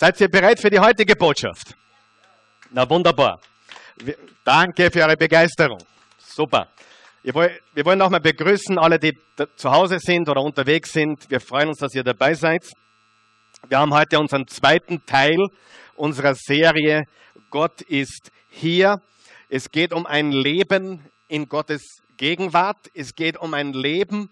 Seid ihr bereit für die heutige Botschaft? Na wunderbar. Danke für eure Begeisterung. Super. Wir wollen nochmal begrüßen alle, die zu Hause sind oder unterwegs sind. Wir freuen uns, dass ihr dabei seid. Wir haben heute unseren zweiten Teil unserer Serie Gott ist hier. Es geht um ein Leben in Gottes Gegenwart. Es geht um ein Leben,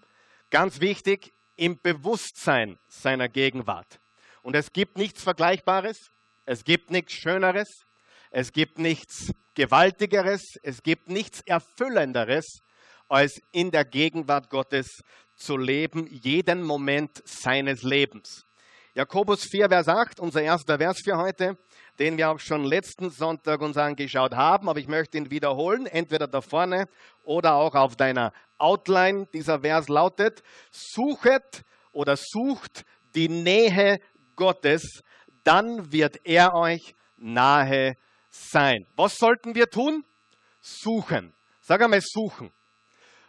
ganz wichtig, im Bewusstsein seiner Gegenwart. Und es gibt nichts Vergleichbares, es gibt nichts Schöneres, es gibt nichts Gewaltigeres, es gibt nichts Erfüllenderes, als in der Gegenwart Gottes zu leben, jeden Moment seines Lebens. Jakobus 4, Vers 8, unser erster Vers für heute, den wir auch schon letzten Sonntag uns angeschaut haben, aber ich möchte ihn wiederholen, entweder da vorne oder auch auf deiner Outline. Dieser Vers lautet, suchet oder sucht die Nähe Gottes, dann wird er euch nahe sein. Was sollten wir tun? Suchen. Sag einmal suchen.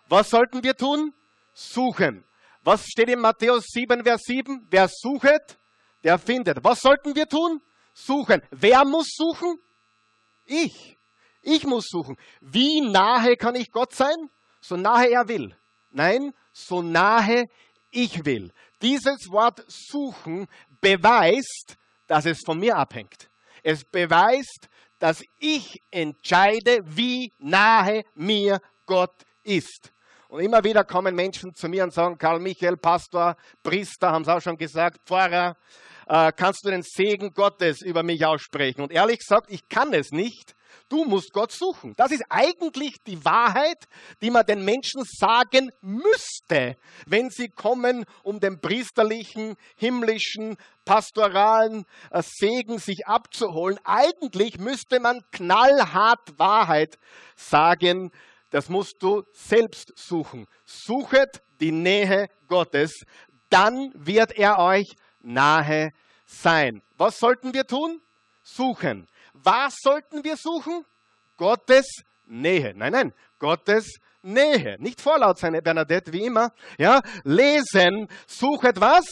Was sollten wir tun? Suchen. Was steht in Matthäus 7, Vers 7? Wer suchet, der findet. Was sollten wir tun? Suchen. Wer muss suchen? Ich. Ich muss suchen. Wie nahe kann ich Gott sein? So nahe er will. Nein, so nahe ich will. Dieses Wort suchen beweist, dass es von mir abhängt. Es beweist, dass ich entscheide, wie nahe mir Gott ist. Und immer wieder kommen Menschen zu mir und sagen, Karl Michael, Pastor, Priester, haben es auch schon gesagt, Pfarrer, äh, kannst du den Segen Gottes über mich aussprechen? Und ehrlich gesagt, ich kann es nicht. Du musst Gott suchen. Das ist eigentlich die Wahrheit, die man den Menschen sagen müsste, wenn sie kommen, um den priesterlichen, himmlischen, pastoralen äh, Segen sich abzuholen. Eigentlich müsste man knallhart Wahrheit sagen, das musst du selbst suchen. Suchet die Nähe Gottes, dann wird er euch nahe sein. Was sollten wir tun? Suchen. Was sollten wir suchen? Gottes Nähe. Nein, nein, Gottes Nähe. Nicht vorlaut sein, Bernadette, wie immer. Ja, lesen, suchet was?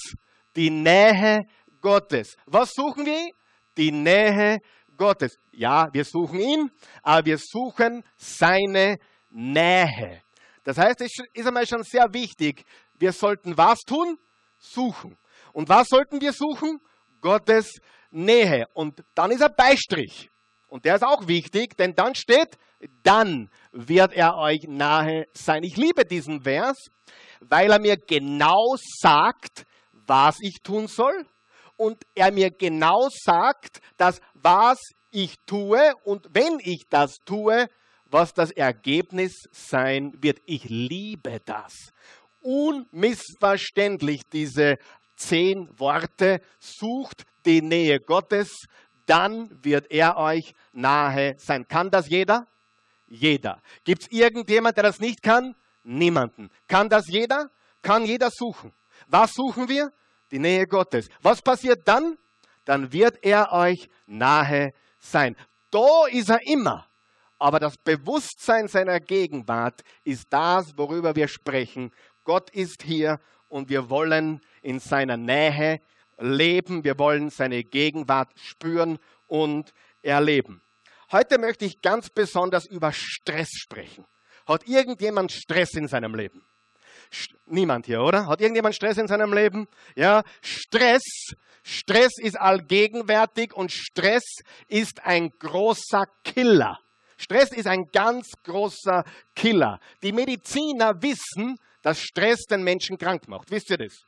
Die Nähe Gottes. Was suchen wir? Die Nähe Gottes. Ja, wir suchen ihn, aber wir suchen seine Nähe. Das heißt, es ist einmal schon sehr wichtig, wir sollten was tun? Suchen. Und was sollten wir suchen? Gottes Nähe. Und dann ist er Beistrich. Und der ist auch wichtig, denn dann steht, dann wird er euch nahe sein. Ich liebe diesen Vers, weil er mir genau sagt, was ich tun soll. Und er mir genau sagt, dass was ich tue und wenn ich das tue, was das Ergebnis sein wird. Ich liebe das. Unmissverständlich diese zehn Worte. Sucht die Nähe Gottes, dann wird er euch nahe sein. Kann das jeder? Jeder. Gibt es irgendjemand, der das nicht kann? Niemanden. Kann das jeder? Kann jeder suchen. Was suchen wir? Die Nähe Gottes. Was passiert dann? Dann wird er euch nahe sein. Da ist er immer. Aber das Bewusstsein seiner Gegenwart ist das, worüber wir sprechen. Gott ist hier und wir wollen in seiner Nähe leben. Wir wollen seine Gegenwart spüren und erleben. Heute möchte ich ganz besonders über Stress sprechen. Hat irgendjemand Stress in seinem Leben? Niemand hier, oder? Hat irgendjemand Stress in seinem Leben? Ja, Stress, Stress ist allgegenwärtig und Stress ist ein großer Killer. Stress ist ein ganz großer Killer. Die Mediziner wissen, dass Stress den Menschen krank macht. Wisst ihr das?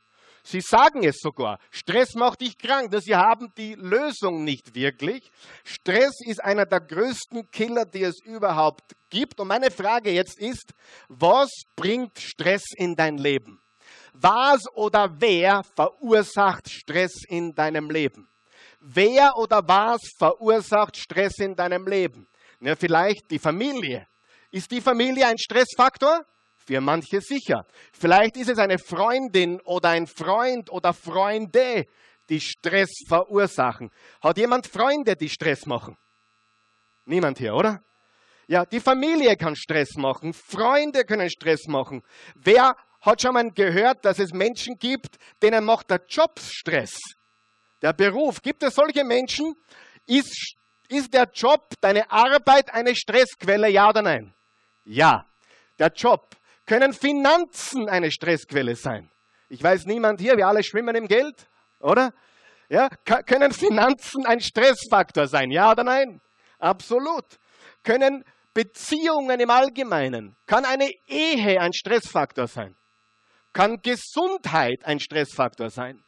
Sie sagen es sogar. Stress macht dich krank. Sie haben die Lösung nicht wirklich. Stress ist einer der größten Killer, die es überhaupt gibt. Und meine Frage jetzt ist, was bringt Stress in dein Leben? Was oder wer verursacht Stress in deinem Leben? Wer oder was verursacht Stress in deinem Leben? Ja, vielleicht die Familie. Ist die Familie ein Stressfaktor? Für manche sicher. Vielleicht ist es eine Freundin oder ein Freund oder Freunde, die Stress verursachen. Hat jemand Freunde, die Stress machen? Niemand hier, oder? Ja, die Familie kann Stress machen, Freunde können Stress machen. Wer hat schon mal gehört, dass es Menschen gibt, denen macht der Job Stress? Der Beruf, gibt es solche Menschen? Ist, ist der Job, deine Arbeit eine Stressquelle, ja oder nein? Ja. Der Job. Können Finanzen eine Stressquelle sein? Ich weiß niemand hier, wir alle schwimmen im Geld, oder? Ja, können Finanzen ein Stressfaktor sein? Ja oder nein? Absolut. Können Beziehungen im Allgemeinen, kann eine Ehe ein Stressfaktor sein? Kann Gesundheit ein Stressfaktor sein?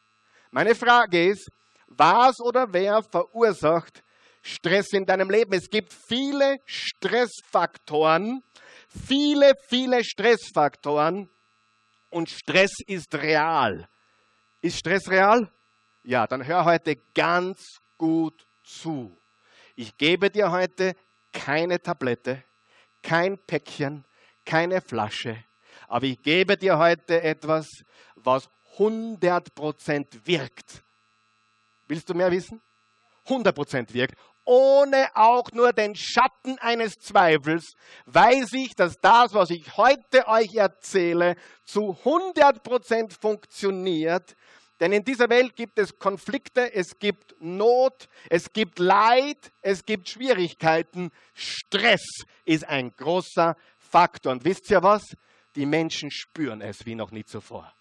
Meine Frage ist, was oder wer verursacht Stress in deinem Leben? Es gibt viele Stressfaktoren, viele, viele Stressfaktoren und Stress ist real. Ist Stress real? Ja, dann hör heute ganz gut zu. Ich gebe dir heute keine Tablette, kein Päckchen, keine Flasche, aber ich gebe dir heute etwas, was 100% wirkt. Willst du mehr wissen? 100% wirkt. Ohne auch nur den Schatten eines Zweifels weiß ich, dass das, was ich heute euch erzähle, zu 100% funktioniert, denn in dieser Welt gibt es Konflikte, es gibt Not, es gibt Leid, es gibt Schwierigkeiten. Stress ist ein großer Faktor. Und wisst ihr was? Die Menschen spüren es wie noch nie zuvor.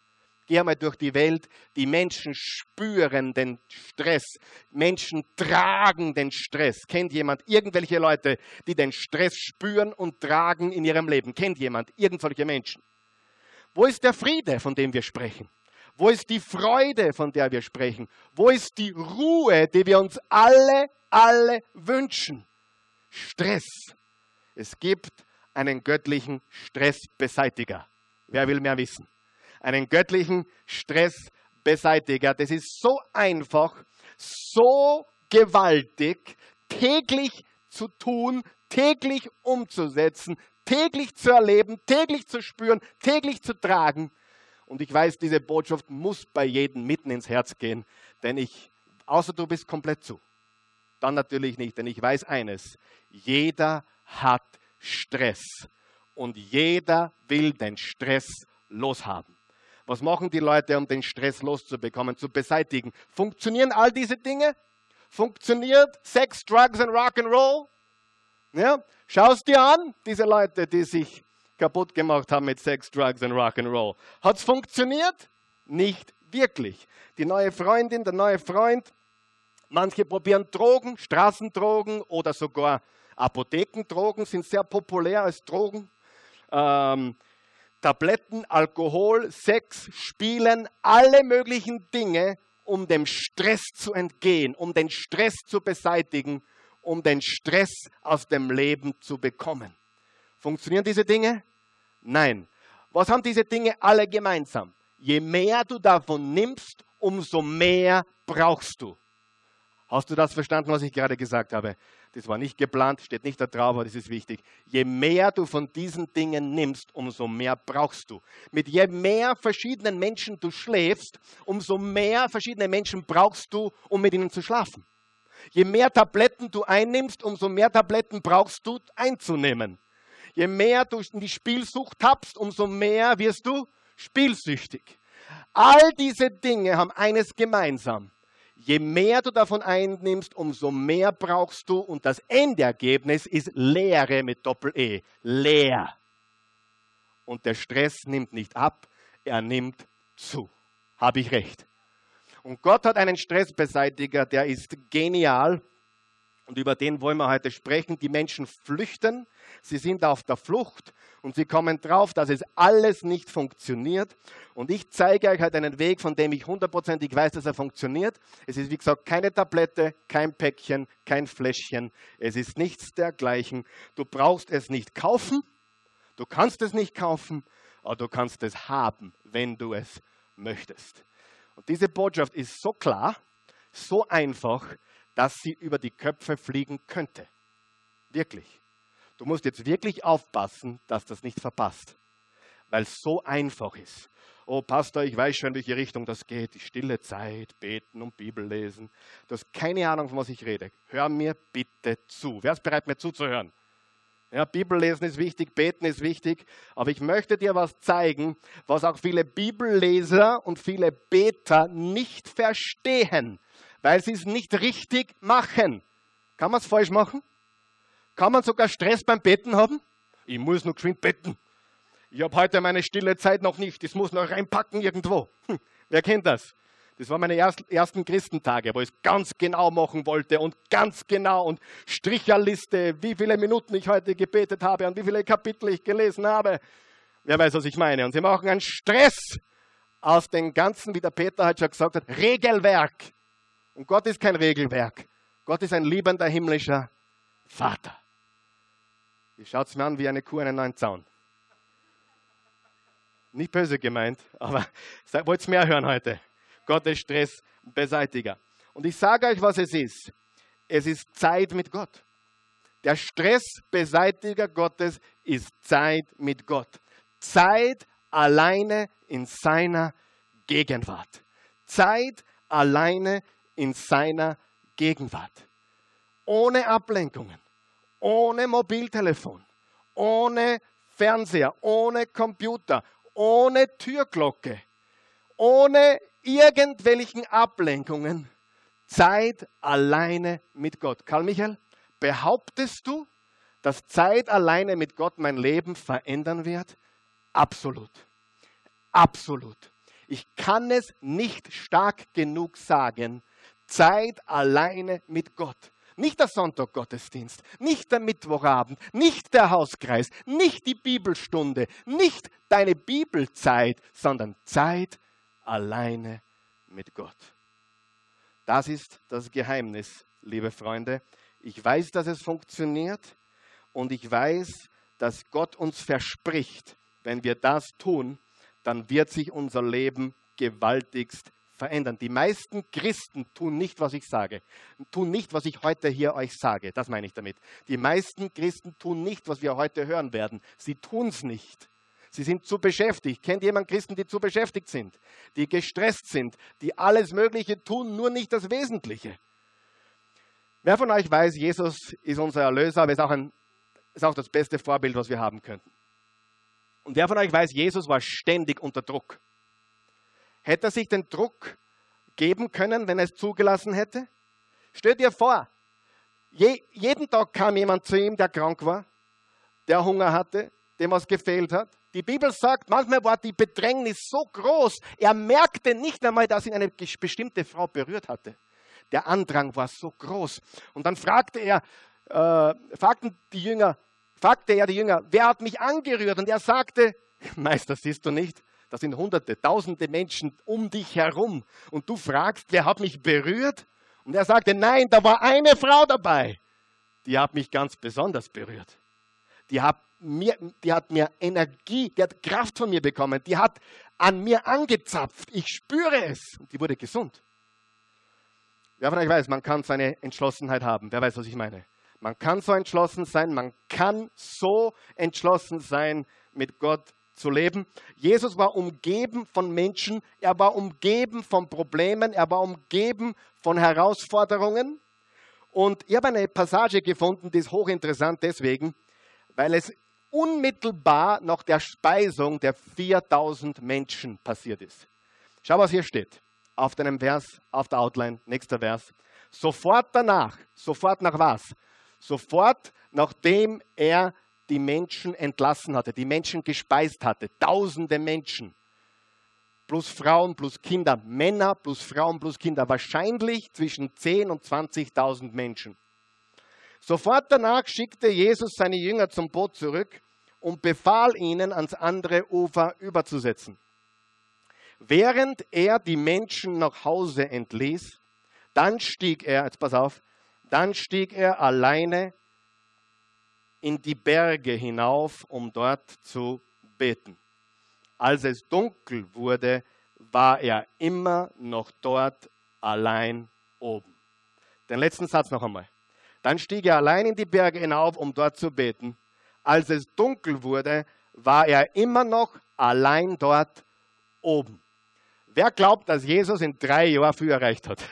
Geh einmal durch die Welt, die Menschen spüren den Stress. Menschen tragen den Stress. Kennt jemand irgendwelche Leute, die den Stress spüren und tragen in ihrem Leben? Kennt jemand irgendwelche Menschen? Wo ist der Friede, von dem wir sprechen? Wo ist die Freude, von der wir sprechen? Wo ist die Ruhe, die wir uns alle, alle wünschen? Stress. Es gibt einen göttlichen Stressbeseitiger. Wer will mehr wissen? Einen göttlichen Stressbeseitiger. Das ist so einfach, so gewaltig, täglich zu tun, täglich umzusetzen, täglich zu erleben, täglich zu spüren, täglich zu tragen. Und ich weiß, diese Botschaft muss bei jedem mitten ins Herz gehen, denn ich, außer du bist komplett zu, dann natürlich nicht, denn ich weiß eines, jeder hat Stress und jeder will den Stress loshaben. Was machen die Leute, um den Stress loszubekommen, zu beseitigen? Funktionieren all diese Dinge? Funktioniert Sex, Drugs und Rock'n'Roll? Ja? Es dir an, diese Leute, die sich kaputt gemacht haben mit Sex, Drugs und Rock'n'Roll. Hat es funktioniert? Nicht wirklich. Die neue Freundin, der neue Freund, manche probieren Drogen, Straßendrogen oder sogar Apothekendrogen sind sehr populär als Drogen. Ähm, Tabletten, Alkohol, Sex, Spielen, alle möglichen Dinge, um dem Stress zu entgehen, um den Stress zu beseitigen, um den Stress aus dem Leben zu bekommen. Funktionieren diese Dinge? Nein. Was haben diese Dinge alle gemeinsam? Je mehr du davon nimmst, umso mehr brauchst du. Hast du das verstanden, was ich gerade gesagt habe? Das war nicht geplant, steht nicht da drauf, aber das ist wichtig. Je mehr du von diesen Dingen nimmst, umso mehr brauchst du. Mit je mehr verschiedenen Menschen du schläfst, umso mehr verschiedene Menschen brauchst du, um mit ihnen zu schlafen. Je mehr Tabletten du einnimmst, umso mehr Tabletten brauchst du einzunehmen. Je mehr du in die Spielsucht tappst, umso mehr wirst du spielsüchtig. All diese Dinge haben eines gemeinsam. Je mehr du davon einnimmst, umso mehr brauchst du und das Endergebnis ist Leere mit Doppel-E. Leer. Und der Stress nimmt nicht ab, er nimmt zu. Habe ich recht? Und Gott hat einen Stressbeseitiger, der ist genial und über den wollen wir heute sprechen. Die Menschen flüchten, sie sind auf der Flucht und sie kommen drauf, dass es alles nicht funktioniert. Und ich zeige euch heute einen Weg, von dem ich hundertprozentig weiß, dass er funktioniert. Es ist, wie gesagt, keine Tablette, kein Päckchen, kein Fläschchen. Es ist nichts dergleichen. Du brauchst es nicht kaufen, du kannst es nicht kaufen, aber du kannst es haben, wenn du es möchtest. Und diese Botschaft ist so klar, so einfach, dass sie über die Köpfe fliegen könnte. Wirklich. Du musst jetzt wirklich aufpassen, dass das nicht verpasst, weil es so einfach ist. Oh, Pastor, ich weiß schon, in welche Richtung das geht. Die stille Zeit, beten und Bibel lesen. Du hast keine Ahnung, von was ich rede. Hör mir bitte zu. Wer ist bereit, mir zuzuhören? Ja, Bibel lesen ist wichtig, beten ist wichtig, aber ich möchte dir was zeigen, was auch viele Bibelleser und viele Beter nicht verstehen weil sie es nicht richtig machen. Kann man es falsch machen? Kann man sogar Stress beim Betten haben? Ich muss noch geschwind betten. Ich habe heute meine stille Zeit noch nicht. Das muss noch reinpacken irgendwo. Hm, wer kennt das? Das waren meine ersten Christentage, wo ich es ganz genau machen wollte und ganz genau und Stricherliste, wie viele Minuten ich heute gebetet habe und wie viele Kapitel ich gelesen habe. Wer weiß, was ich meine. Und sie machen einen Stress aus dem Ganzen, wie der Peter halt schon gesagt hat, Regelwerk. Und Gott ist kein Regelwerk. Gott ist ein liebender himmlischer Vater. Ihr schaut es mir an wie eine Kuh einen neuen Zaun. Nicht böse gemeint, aber wollt mehr hören heute? Gottes Stressbeseitiger. Und ich sage euch, was es ist. Es ist Zeit mit Gott. Der Stressbeseitiger Gottes ist Zeit mit Gott. Zeit alleine in seiner Gegenwart. Zeit alleine in seiner Gegenwart. Ohne Ablenkungen, ohne Mobiltelefon, ohne Fernseher, ohne Computer, ohne Türglocke, ohne irgendwelchen Ablenkungen Zeit alleine mit Gott. Karl Michael, behauptest du, dass Zeit alleine mit Gott mein Leben verändern wird? Absolut. Absolut. Ich kann es nicht stark genug sagen. Zeit alleine mit Gott. Nicht der Sonntaggottesdienst, nicht der Mittwochabend, nicht der Hauskreis, nicht die Bibelstunde, nicht deine Bibelzeit, sondern Zeit alleine mit Gott. Das ist das Geheimnis, liebe Freunde. Ich weiß, dass es funktioniert und ich weiß, dass Gott uns verspricht, wenn wir das tun, dann wird sich unser Leben gewaltigst verändern. Die meisten Christen tun nicht, was ich sage, tun nicht, was ich heute hier euch sage. Das meine ich damit. Die meisten Christen tun nicht, was wir heute hören werden. Sie tun es nicht. Sie sind zu beschäftigt. Kennt jemand Christen, die zu beschäftigt sind, die gestresst sind, die alles Mögliche tun, nur nicht das Wesentliche? Wer von euch weiß, Jesus ist unser Erlöser, aber ist auch, ein, ist auch das beste Vorbild, was wir haben könnten. Und wer von euch weiß, Jesus war ständig unter Druck. Hätte er sich den Druck geben können, wenn er es zugelassen hätte? Stell dir vor, je, jeden Tag kam jemand zu ihm, der krank war, der Hunger hatte, dem was gefehlt hat. Die Bibel sagt, manchmal war die Bedrängnis so groß, er merkte nicht einmal, dass ihn eine bestimmte Frau berührt hatte. Der Andrang war so groß. Und dann fragte er, äh, fragten die Jünger, fragte er die Jünger, wer hat mich angerührt? Und er sagte, Meister, siehst du nicht? Da sind hunderte, tausende Menschen um dich herum. Und du fragst, wer hat mich berührt? Und er sagte, nein, da war eine Frau dabei. Die hat mich ganz besonders berührt. Die hat mir, die hat mir Energie, die hat Kraft von mir bekommen. Die hat an mir angezapft. Ich spüre es. Und die wurde gesund. Wer von euch weiß, man kann seine Entschlossenheit haben. Wer weiß, was ich meine? Man kann so entschlossen sein, man kann so entschlossen sein, mit Gott zu leben. Jesus war umgeben von Menschen, er war umgeben von Problemen, er war umgeben von Herausforderungen. Und ich habe eine Passage gefunden, die ist hochinteressant deswegen, weil es unmittelbar nach der Speisung der 4000 Menschen passiert ist. Schau, was hier steht. Auf deinem Vers, auf der Outline, nächster Vers. Sofort danach, sofort nach was? Sofort nachdem er die Menschen entlassen hatte, die Menschen gespeist hatte, tausende Menschen, plus Frauen, plus Kinder, Männer plus Frauen plus Kinder, wahrscheinlich zwischen 10 und 20.000 Menschen. Sofort danach schickte Jesus seine Jünger zum Boot zurück und befahl ihnen, ans andere Ufer überzusetzen. Während er die Menschen nach Hause entließ, dann stieg er, jetzt pass auf, dann stieg er alleine in die Berge hinauf, um dort zu beten. Als es dunkel wurde, war er immer noch dort allein oben. Den letzten Satz noch einmal. Dann stieg er allein in die Berge hinauf, um dort zu beten. Als es dunkel wurde, war er immer noch allein dort oben. Wer glaubt, dass Jesus in drei Jahren viel erreicht hat?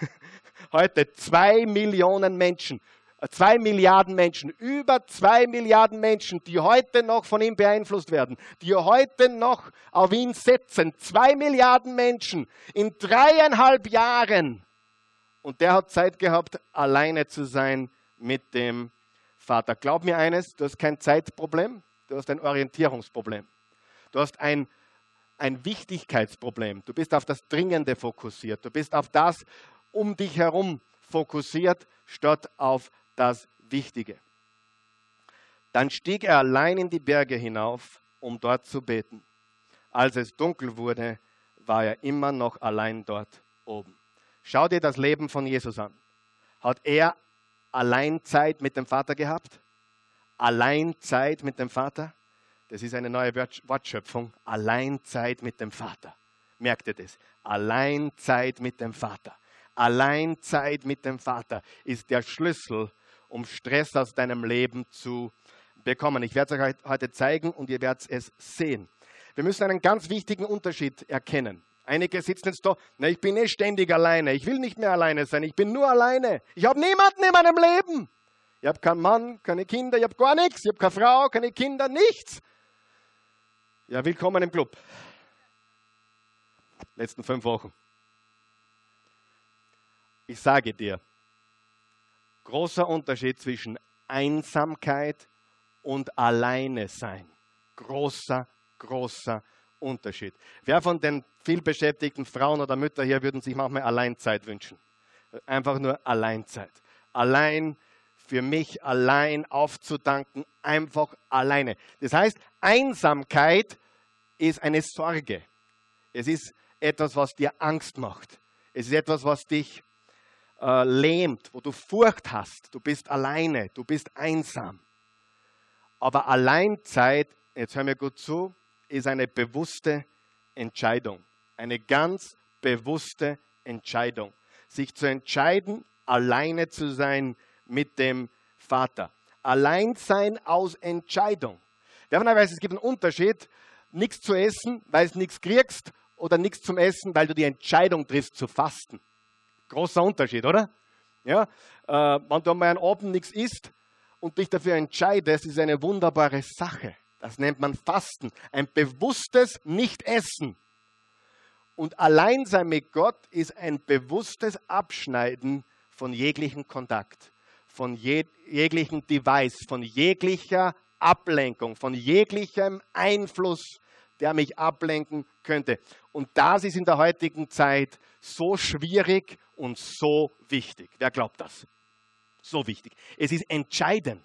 Heute zwei Millionen Menschen. Zwei Milliarden Menschen, über zwei Milliarden Menschen, die heute noch von ihm beeinflusst werden, die heute noch auf ihn setzen. Zwei Milliarden Menschen in dreieinhalb Jahren. Und der hat Zeit gehabt, alleine zu sein mit dem Vater. Glaub mir eines, du hast kein Zeitproblem, du hast ein Orientierungsproblem. Du hast ein, ein Wichtigkeitsproblem. Du bist auf das Dringende fokussiert. Du bist auf das um dich herum fokussiert, statt auf das Wichtige. Dann stieg er allein in die Berge hinauf, um dort zu beten. Als es dunkel wurde, war er immer noch allein dort oben. Schau dir das Leben von Jesus an. Hat er allein Zeit mit dem Vater gehabt? Allein Zeit mit dem Vater? Das ist eine neue Wortschöpfung. Allein Zeit mit dem Vater. Merkt ihr das? Allein Zeit mit dem Vater. Allein Zeit mit dem Vater ist der Schlüssel um Stress aus deinem Leben zu bekommen. Ich werde es euch heute zeigen und ihr werdet es sehen. Wir müssen einen ganz wichtigen Unterschied erkennen. Einige sitzen jetzt da, na, ich bin eh ständig alleine, ich will nicht mehr alleine sein, ich bin nur alleine. Ich habe niemanden in meinem Leben. Ich habe keinen Mann, keine Kinder, ich habe gar nichts, ich habe keine Frau, keine Kinder, nichts. Ja, willkommen im Club. Letzten fünf Wochen. Ich sage dir, Großer Unterschied zwischen Einsamkeit und Alleine sein. Großer, großer Unterschied. Wer von den vielbeschäftigten Frauen oder Müttern hier würden sich manchmal Alleinzeit wünschen? Einfach nur Alleinzeit. Allein für mich allein aufzudanken, einfach alleine. Das heißt, Einsamkeit ist eine Sorge. Es ist etwas, was dir Angst macht. Es ist etwas, was dich äh, lähmt, wo du Furcht hast, du bist alleine, du bist einsam. Aber Alleinzeit, jetzt hör mir gut zu, ist eine bewusste Entscheidung. Eine ganz bewusste Entscheidung. Sich zu entscheiden, alleine zu sein mit dem Vater. Allein sein aus Entscheidung. Wer von euch weiß, es gibt einen Unterschied, nichts zu essen, weil du nichts kriegst, oder nichts zum Essen, weil du die Entscheidung triffst zu fasten. Großer Unterschied, oder? Ja, äh, wenn du mal einen Abend nichts isst und dich dafür entscheidest, ist eine wunderbare Sache. Das nennt man Fasten. Ein bewusstes Nicht-Essen. Und Alleinsein mit Gott ist ein bewusstes Abschneiden von jeglichem Kontakt, von jeg jeglichem Device, von jeglicher Ablenkung, von jeglichem Einfluss, der mich ablenken könnte. Und das ist in der heutigen Zeit so schwierig und so wichtig. Wer glaubt das? So wichtig. Es ist entscheidend.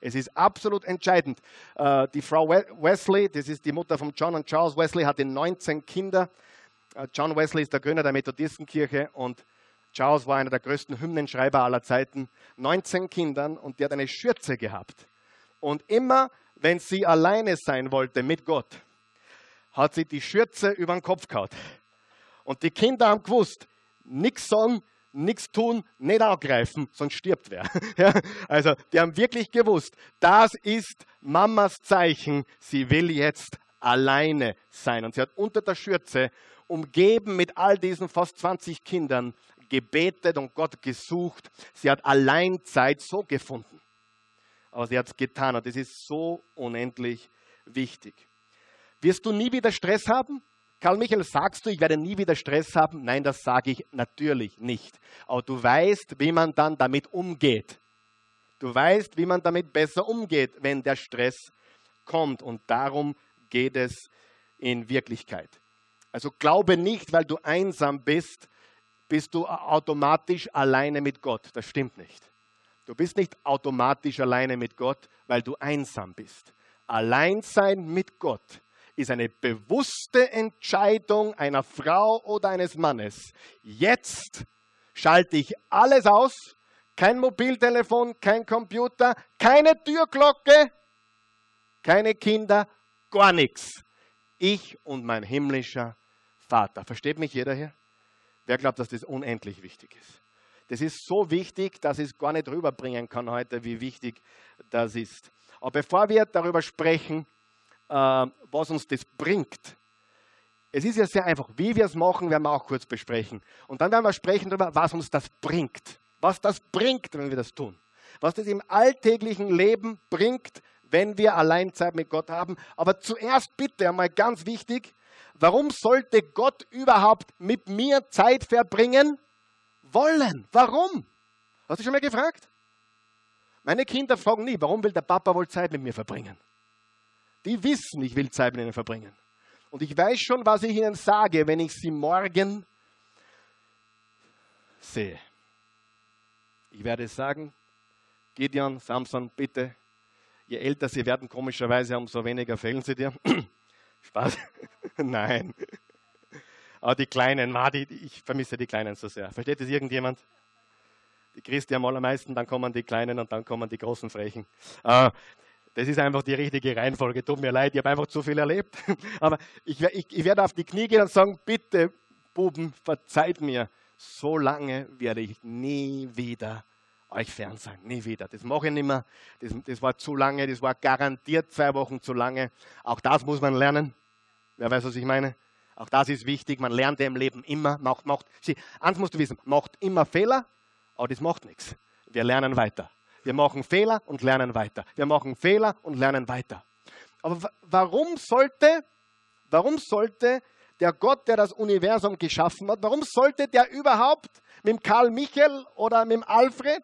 Es ist absolut entscheidend. Äh, die Frau Wesley, das ist die Mutter von John und Charles Wesley, hatte 19 Kinder. Äh, John Wesley ist der Gründer der Methodistenkirche und Charles war einer der größten Hymnenschreiber aller Zeiten. 19 Kindern und die hat eine Schürze gehabt. Und immer, wenn sie alleine sein wollte mit Gott, hat sie die Schürze über den Kopf gehabt. Und die Kinder haben gewusst, nichts sagen, nichts tun, nicht angreifen, sonst stirbt wer. Ja, also die haben wirklich gewusst, das ist Mamas Zeichen, sie will jetzt alleine sein. Und sie hat unter der Schürze, umgeben mit all diesen fast 20 Kindern, gebetet und Gott gesucht. Sie hat Alleinzeit so gefunden. Aber sie hat es getan und das ist so unendlich wichtig. Wirst du nie wieder Stress haben? Karl Michael, sagst du, ich werde nie wieder Stress haben? Nein, das sage ich natürlich nicht. Aber du weißt, wie man dann damit umgeht. Du weißt, wie man damit besser umgeht, wenn der Stress kommt. Und darum geht es in Wirklichkeit. Also glaube nicht, weil du einsam bist, bist du automatisch alleine mit Gott. Das stimmt nicht. Du bist nicht automatisch alleine mit Gott, weil du einsam bist. Alleinsein mit Gott ist eine bewusste Entscheidung einer Frau oder eines Mannes. Jetzt schalte ich alles aus, kein Mobiltelefon, kein Computer, keine Türglocke, keine Kinder, gar nichts. Ich und mein himmlischer Vater. Versteht mich jeder hier? Wer glaubt, dass das unendlich wichtig ist? Das ist so wichtig, dass ich es gar nicht rüberbringen kann heute, wie wichtig das ist. Aber bevor wir darüber sprechen, was uns das bringt. Es ist ja sehr einfach. Wie wir es machen, werden wir auch kurz besprechen. Und dann werden wir sprechen darüber, was uns das bringt. Was das bringt, wenn wir das tun. was das im alltäglichen Leben bringt, wenn wir allein Zeit mit Gott haben. Aber zuerst bitte einmal ganz wichtig, warum sollte Gott überhaupt mit mir Zeit verbringen wollen? Warum? Hast du schon mal gefragt? Meine Kinder fragen nie, warum will der Papa wohl Zeit mit mir verbringen? Die wissen, ich will Zeit mit ihnen verbringen. Und ich weiß schon, was ich ihnen sage, wenn ich sie morgen sehe. Ich werde sagen, Gideon, Samson, bitte, je älter sie werden, komischerweise, umso weniger fehlen sie dir. Spaß? Nein. Aber die Kleinen, die, ich vermisse die Kleinen so sehr. Versteht das irgendjemand? Die Christi am allermeisten, dann kommen die Kleinen und dann kommen die großen Frechen. Äh, das ist einfach die richtige Reihenfolge. Tut mir leid, ich habe einfach zu viel erlebt. Aber ich, ich, ich werde auf die Knie gehen und sagen, bitte, Buben, verzeiht mir. So lange werde ich nie wieder euch fern sein. Nie wieder. Das mache ich nicht mehr. Das, das war zu lange. Das war garantiert zwei Wochen zu lange. Auch das muss man lernen. Wer weiß, was ich meine? Auch das ist wichtig. Man lernt im Leben immer. Macht, macht, sie, eins musst du wissen, macht immer Fehler, aber das macht nichts. Wir lernen weiter. Wir machen Fehler und lernen weiter. Wir machen Fehler und lernen weiter. Aber warum sollte, warum sollte der Gott, der das Universum geschaffen hat, warum sollte der überhaupt mit Karl Michael oder mit Alfred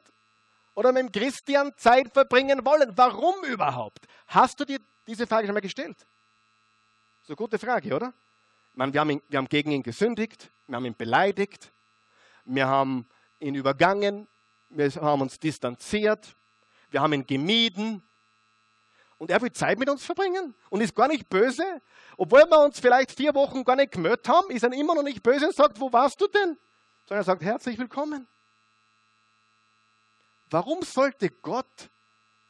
oder mit Christian Zeit verbringen wollen? Warum überhaupt? Hast du dir diese Frage schon mal gestellt? So gute Frage, oder? Meine, wir, haben ihn, wir haben gegen ihn gesündigt, wir haben ihn beleidigt, wir haben ihn übergangen, wir haben uns distanziert, wir haben ihn gemieden. Und er will Zeit mit uns verbringen und ist gar nicht böse. Obwohl wir uns vielleicht vier Wochen gar nicht gemeldet haben, ist er immer noch nicht böse und sagt, wo warst du denn? Sondern er sagt, herzlich willkommen. Warum sollte Gott,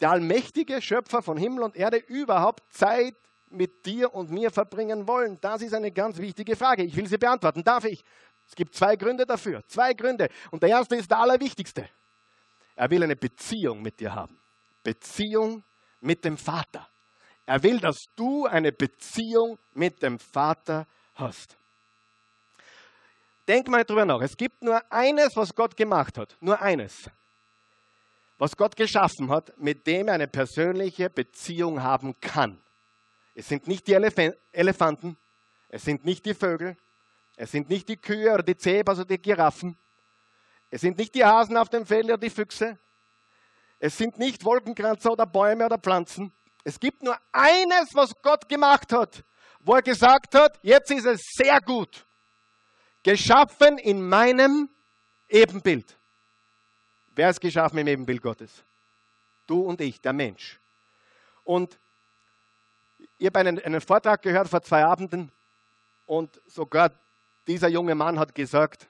der allmächtige Schöpfer von Himmel und Erde, überhaupt Zeit mit dir und mir verbringen wollen? Das ist eine ganz wichtige Frage. Ich will sie beantworten. Darf ich? Es gibt zwei Gründe dafür. Zwei Gründe. Und der erste ist der allerwichtigste. Er will eine Beziehung mit dir haben. Beziehung mit dem Vater. Er will, dass du eine Beziehung mit dem Vater hast. Denk mal drüber nach. Es gibt nur eines, was Gott gemacht hat. Nur eines. Was Gott geschaffen hat, mit dem er eine persönliche Beziehung haben kann. Es sind nicht die Elef Elefanten, es sind nicht die Vögel, es sind nicht die Kühe oder die Zebras oder die Giraffen, es sind nicht die Hasen auf dem Feld oder die Füchse. Es sind nicht Wolkenkranzer oder Bäume oder Pflanzen. Es gibt nur eines, was Gott gemacht hat, wo er gesagt hat, jetzt ist es sehr gut. Geschaffen in meinem Ebenbild. Wer ist geschaffen im Ebenbild Gottes? Du und ich, der Mensch. Und ich habe einen, einen Vortrag gehört vor zwei Abenden und sogar dieser junge Mann hat gesagt,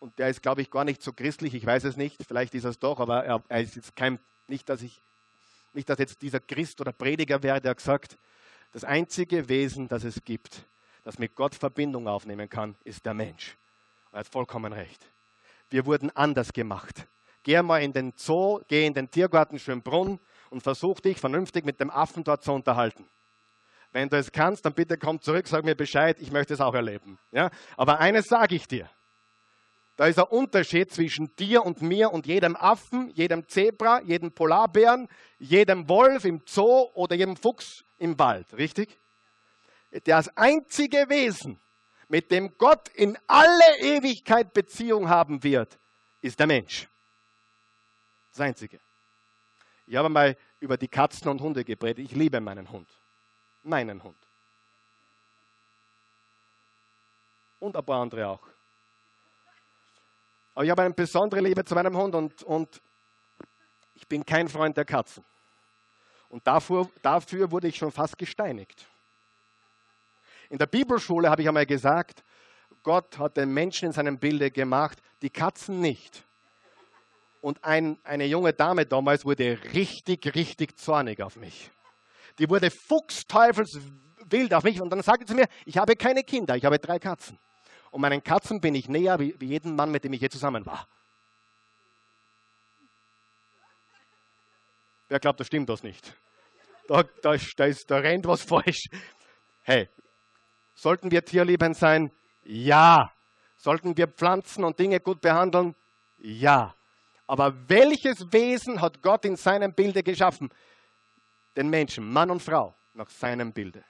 und der ist, glaube ich, gar nicht so christlich, ich weiß es nicht, vielleicht ist er es doch, aber er, er ist jetzt kein, nicht, dass ich, nicht, dass jetzt dieser Christ oder Prediger wäre, der gesagt, das einzige Wesen, das es gibt, das mit Gott Verbindung aufnehmen kann, ist der Mensch. Er hat vollkommen recht. Wir wurden anders gemacht. Geh mal in den Zoo, geh in den Tiergarten Schönbrunn und versuch dich vernünftig mit dem Affen dort zu unterhalten. Wenn du es kannst, dann bitte komm zurück, sag mir Bescheid, ich möchte es auch erleben. Ja? Aber eines sage ich dir. Da ist ein Unterschied zwischen dir und mir und jedem Affen, jedem Zebra, jedem Polarbären, jedem Wolf im Zoo oder jedem Fuchs im Wald, richtig? Das einzige Wesen, mit dem Gott in alle Ewigkeit Beziehung haben wird, ist der Mensch. Das einzige. Ich habe mal über die Katzen und Hunde gepredigt. Ich liebe meinen Hund. Meinen Hund. Und ein paar andere auch. Aber ich habe eine besondere Liebe zu meinem Hund und, und ich bin kein Freund der Katzen. Und dafür, dafür wurde ich schon fast gesteinigt. In der Bibelschule habe ich einmal gesagt, Gott hat den Menschen in seinem Bilde gemacht, die Katzen nicht. Und ein, eine junge Dame damals wurde richtig, richtig zornig auf mich. Die wurde fuchsteufelswild auf mich und dann sagte sie mir, ich habe keine Kinder, ich habe drei Katzen. Und meinen Katzen bin ich näher wie, wie jeden Mann, mit dem ich je zusammen war. Wer glaubt, da stimmt das nicht? Da, da, da, ist, da rennt was falsch. Hey, sollten wir tierliebend sein? Ja. Sollten wir Pflanzen und Dinge gut behandeln? Ja. Aber welches Wesen hat Gott in seinem Bilde geschaffen? Den Menschen, Mann und Frau, nach seinem Bilde.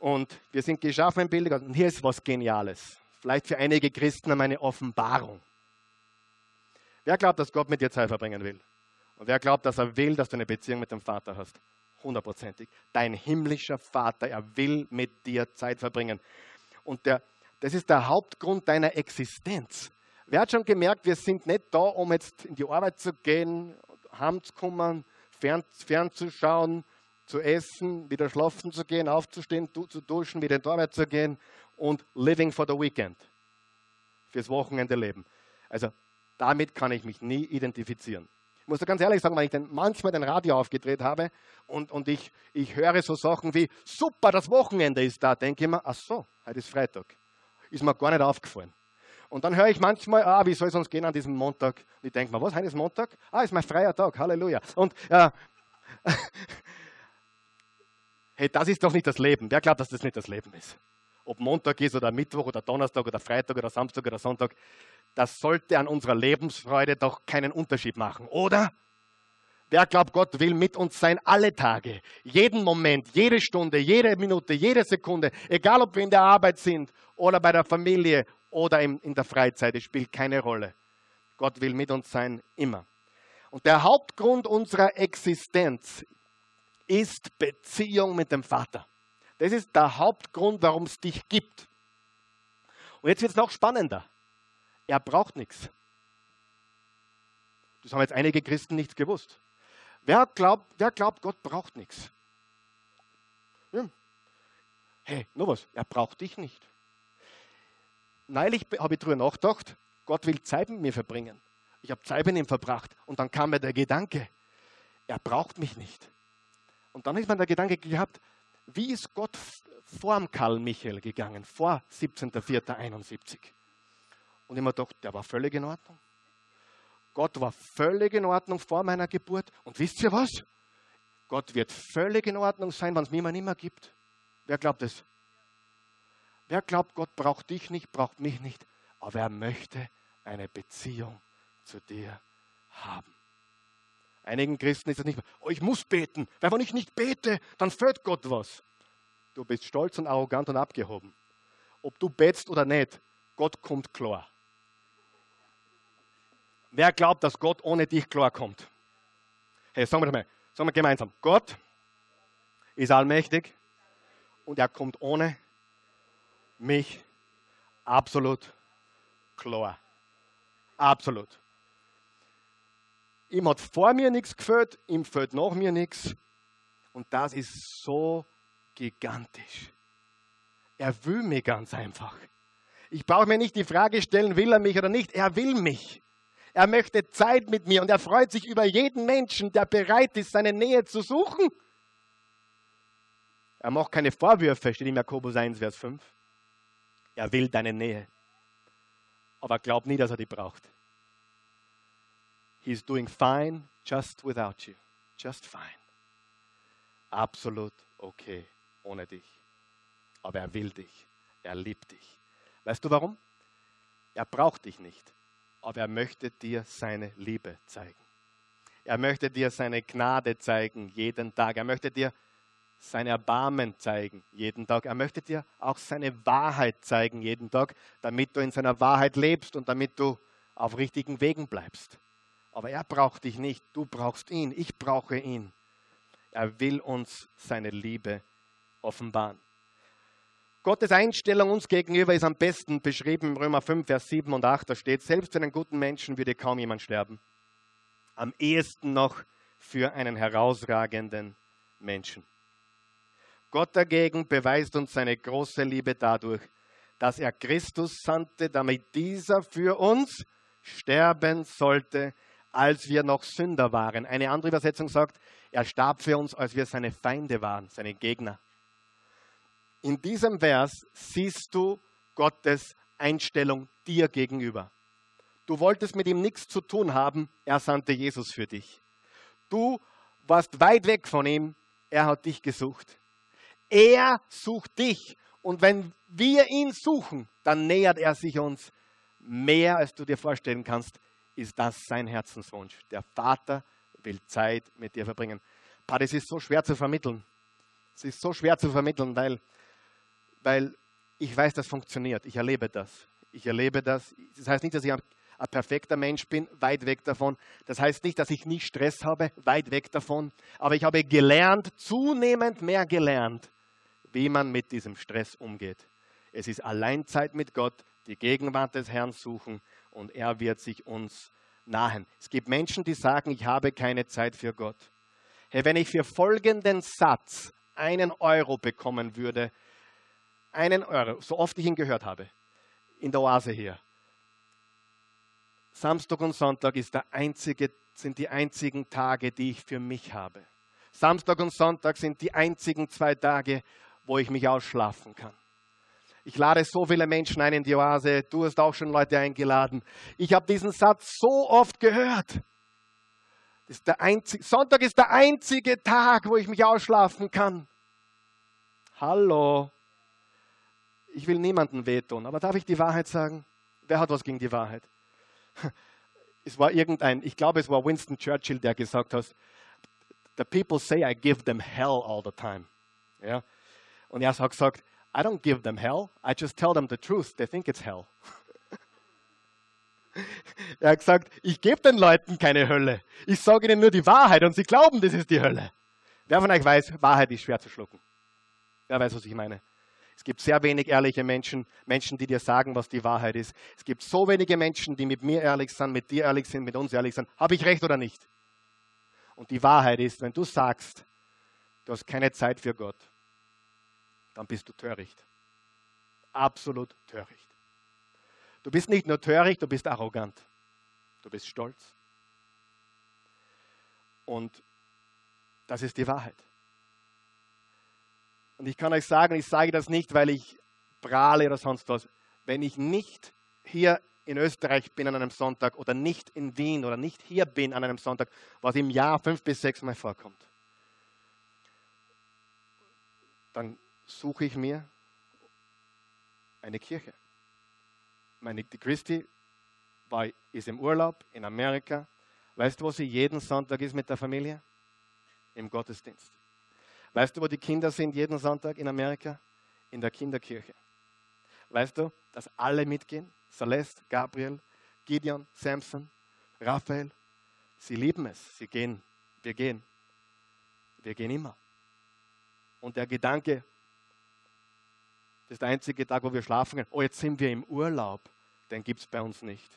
Und wir sind geschaffen im Bilde Gottes. Und hier ist was Geniales. Vielleicht für einige Christen eine Offenbarung. Wer glaubt, dass Gott mit dir Zeit verbringen will? Und wer glaubt, dass er will, dass du eine Beziehung mit dem Vater hast? Hundertprozentig. Dein himmlischer Vater, er will mit dir Zeit verbringen. Und der, das ist der Hauptgrund deiner Existenz. Wer hat schon gemerkt, wir sind nicht da, um jetzt in die Arbeit zu gehen, heimzukommen, fern, fernzuschauen, zu essen, wieder schlafen zu gehen, aufzustehen, zu duschen, wieder in die Arbeit zu gehen und living for the weekend. Fürs Wochenende leben. Also damit kann ich mich nie identifizieren. Ich muss da ganz ehrlich sagen, wenn ich dann manchmal den Radio aufgedreht habe und, und ich, ich höre so Sachen wie, super, das Wochenende ist da, denke ich mir, ach so, heute ist Freitag. Ist mir gar nicht aufgefallen. Und dann höre ich manchmal, ah, wie soll es uns gehen an diesem Montag? Und ich denke mir, was, heute ist Montag? Ah, ist mein freier Tag, Halleluja. Und äh, hey, das ist doch nicht das Leben. Wer glaubt, dass das nicht das Leben ist? Ob Montag ist oder Mittwoch oder Donnerstag oder Freitag oder Samstag oder Sonntag, das sollte an unserer Lebensfreude doch keinen Unterschied machen, oder? Wer glaubt, Gott will mit uns sein alle Tage, jeden Moment, jede Stunde, jede Minute, jede Sekunde, egal ob wir in der Arbeit sind oder bei der Familie oder in der Freizeit, es spielt keine Rolle. Gott will mit uns sein immer. Und der Hauptgrund unserer Existenz ist Beziehung mit dem Vater. Das ist der Hauptgrund, warum es dich gibt. Und jetzt wird es noch spannender. Er braucht nichts. Das haben jetzt einige Christen nicht gewusst. Wer glaubt, wer glaubt Gott braucht nichts? Ja. Hey, nur was, er braucht dich nicht. Neulich habe ich darüber nachgedacht, Gott will Zeit mit mir verbringen. Ich habe Zeit mit ihm verbracht und dann kam mir der Gedanke, er braucht mich nicht. Und dann ist mir der Gedanke gehabt, wie ist Gott vor dem Karl Michael gegangen, vor 17.04.71? Und ich mir gedacht, der war völlig in Ordnung. Gott war völlig in Ordnung vor meiner Geburt. Und wisst ihr was? Gott wird völlig in Ordnung sein, wenn es mich nicht gibt. Wer glaubt es? Wer glaubt, Gott braucht dich nicht, braucht mich nicht, aber er möchte eine Beziehung zu dir haben. Einigen Christen ist es nicht mehr, oh, ich muss beten, weil wenn ich nicht bete, dann fällt Gott was. Du bist stolz und arrogant und abgehoben. Ob du betest oder nicht, Gott kommt klar. Wer glaubt, dass Gott ohne dich klarkommt? Hey, sagen wir das mal, sagen wir gemeinsam. Gott ist allmächtig und er kommt ohne mich absolut klar. Absolut. Ihm hat vor mir nichts gefällt, ihm fällt nach mir nichts. Und das ist so gigantisch. Er will mich ganz einfach. Ich brauche mir nicht die Frage stellen, will er mich oder nicht. Er will mich. Er möchte Zeit mit mir und er freut sich über jeden Menschen, der bereit ist, seine Nähe zu suchen. Er macht keine Vorwürfe, steht in Jakobus 1, Vers 5. Er will deine Nähe. Aber glaub nie, dass er die braucht. He's doing fine just without you. Just fine. Absolut okay ohne dich. Aber er will dich. Er liebt dich. Weißt du warum? Er braucht dich nicht aber er möchte dir seine Liebe zeigen. Er möchte dir seine Gnade zeigen jeden Tag. Er möchte dir sein Erbarmen zeigen jeden Tag. Er möchte dir auch seine Wahrheit zeigen jeden Tag, damit du in seiner Wahrheit lebst und damit du auf richtigen Wegen bleibst. Aber er braucht dich nicht, du brauchst ihn, ich brauche ihn. Er will uns seine Liebe offenbaren. Gottes Einstellung uns gegenüber ist am besten beschrieben im Römer 5, Vers 7 und 8. Da steht, selbst für einen guten Menschen würde kaum jemand sterben. Am ehesten noch für einen herausragenden Menschen. Gott dagegen beweist uns seine große Liebe dadurch, dass er Christus sandte, damit dieser für uns sterben sollte, als wir noch Sünder waren. Eine andere Übersetzung sagt, er starb für uns, als wir seine Feinde waren, seine Gegner. In diesem Vers siehst du Gottes Einstellung dir gegenüber. Du wolltest mit ihm nichts zu tun haben, er sandte Jesus für dich. Du warst weit weg von ihm, er hat dich gesucht. Er sucht dich und wenn wir ihn suchen, dann nähert er sich uns mehr, als du dir vorstellen kannst, ist das sein Herzenswunsch. Der Vater will Zeit mit dir verbringen. Pa, das ist so schwer zu vermitteln. Es ist so schwer zu vermitteln, weil, weil ich weiß, das funktioniert. Ich erlebe das. Ich erlebe das. Das heißt nicht, dass ich ein, ein perfekter Mensch bin, weit weg davon. Das heißt nicht, dass ich nie Stress habe, weit weg davon. Aber ich habe gelernt, zunehmend mehr gelernt, wie man mit diesem Stress umgeht. Es ist Alleinzeit mit Gott, die Gegenwart des Herrn suchen und er wird sich uns nahen. Es gibt Menschen, die sagen, ich habe keine Zeit für Gott. Hey, wenn ich für folgenden Satz einen Euro bekommen würde, einen Euro, so oft ich ihn gehört habe, in der Oase hier. Samstag und Sonntag ist der einzige, sind die einzigen Tage, die ich für mich habe. Samstag und Sonntag sind die einzigen zwei Tage, wo ich mich ausschlafen kann. Ich lade so viele Menschen ein in die Oase. Du hast auch schon Leute eingeladen. Ich habe diesen Satz so oft gehört. Ist einzige, Sonntag ist der einzige Tag, wo ich mich ausschlafen kann. Hallo. Ich will niemanden wehtun, aber darf ich die Wahrheit sagen? Wer hat was gegen die Wahrheit? Es war irgendein, ich glaube, es war Winston Churchill, der gesagt hat, the people say I give them hell all the time. Ja? Und er hat gesagt, I don't give them hell, I just tell them the truth, they think it's hell. Er hat gesagt, ich gebe den Leuten keine Hölle. Ich sage ihnen nur die Wahrheit und sie glauben, das ist die Hölle. Wer von euch weiß, Wahrheit ist schwer zu schlucken. Wer weiß, was ich meine? Es gibt sehr wenig ehrliche Menschen, Menschen, die dir sagen, was die Wahrheit ist. Es gibt so wenige Menschen, die mit mir ehrlich sind, mit dir ehrlich sind, mit uns ehrlich sind. Habe ich recht oder nicht? Und die Wahrheit ist, wenn du sagst, du hast keine Zeit für Gott, dann bist du töricht. Absolut töricht. Du bist nicht nur töricht, du bist arrogant. Du bist stolz. Und das ist die Wahrheit. Und ich kann euch sagen, ich sage das nicht, weil ich prahle oder sonst was. Wenn ich nicht hier in Österreich bin an einem Sonntag oder nicht in Wien oder nicht hier bin an einem Sonntag, was im Jahr fünf bis sechs Mal vorkommt, dann suche ich mir eine Kirche meine, Christi war, ist im Urlaub in Amerika. Weißt du, wo sie jeden Sonntag ist mit der Familie? Im Gottesdienst. Weißt du, wo die Kinder sind jeden Sonntag in Amerika? In der Kinderkirche. Weißt du, dass alle mitgehen? Celeste, Gabriel, Gideon, Samson, Raphael. Sie lieben es. Sie gehen. Wir gehen. Wir gehen immer. Und der Gedanke, das ist der einzige Tag, wo wir schlafen können. Oh, jetzt sind wir im Urlaub. Den gibt es bei uns nicht.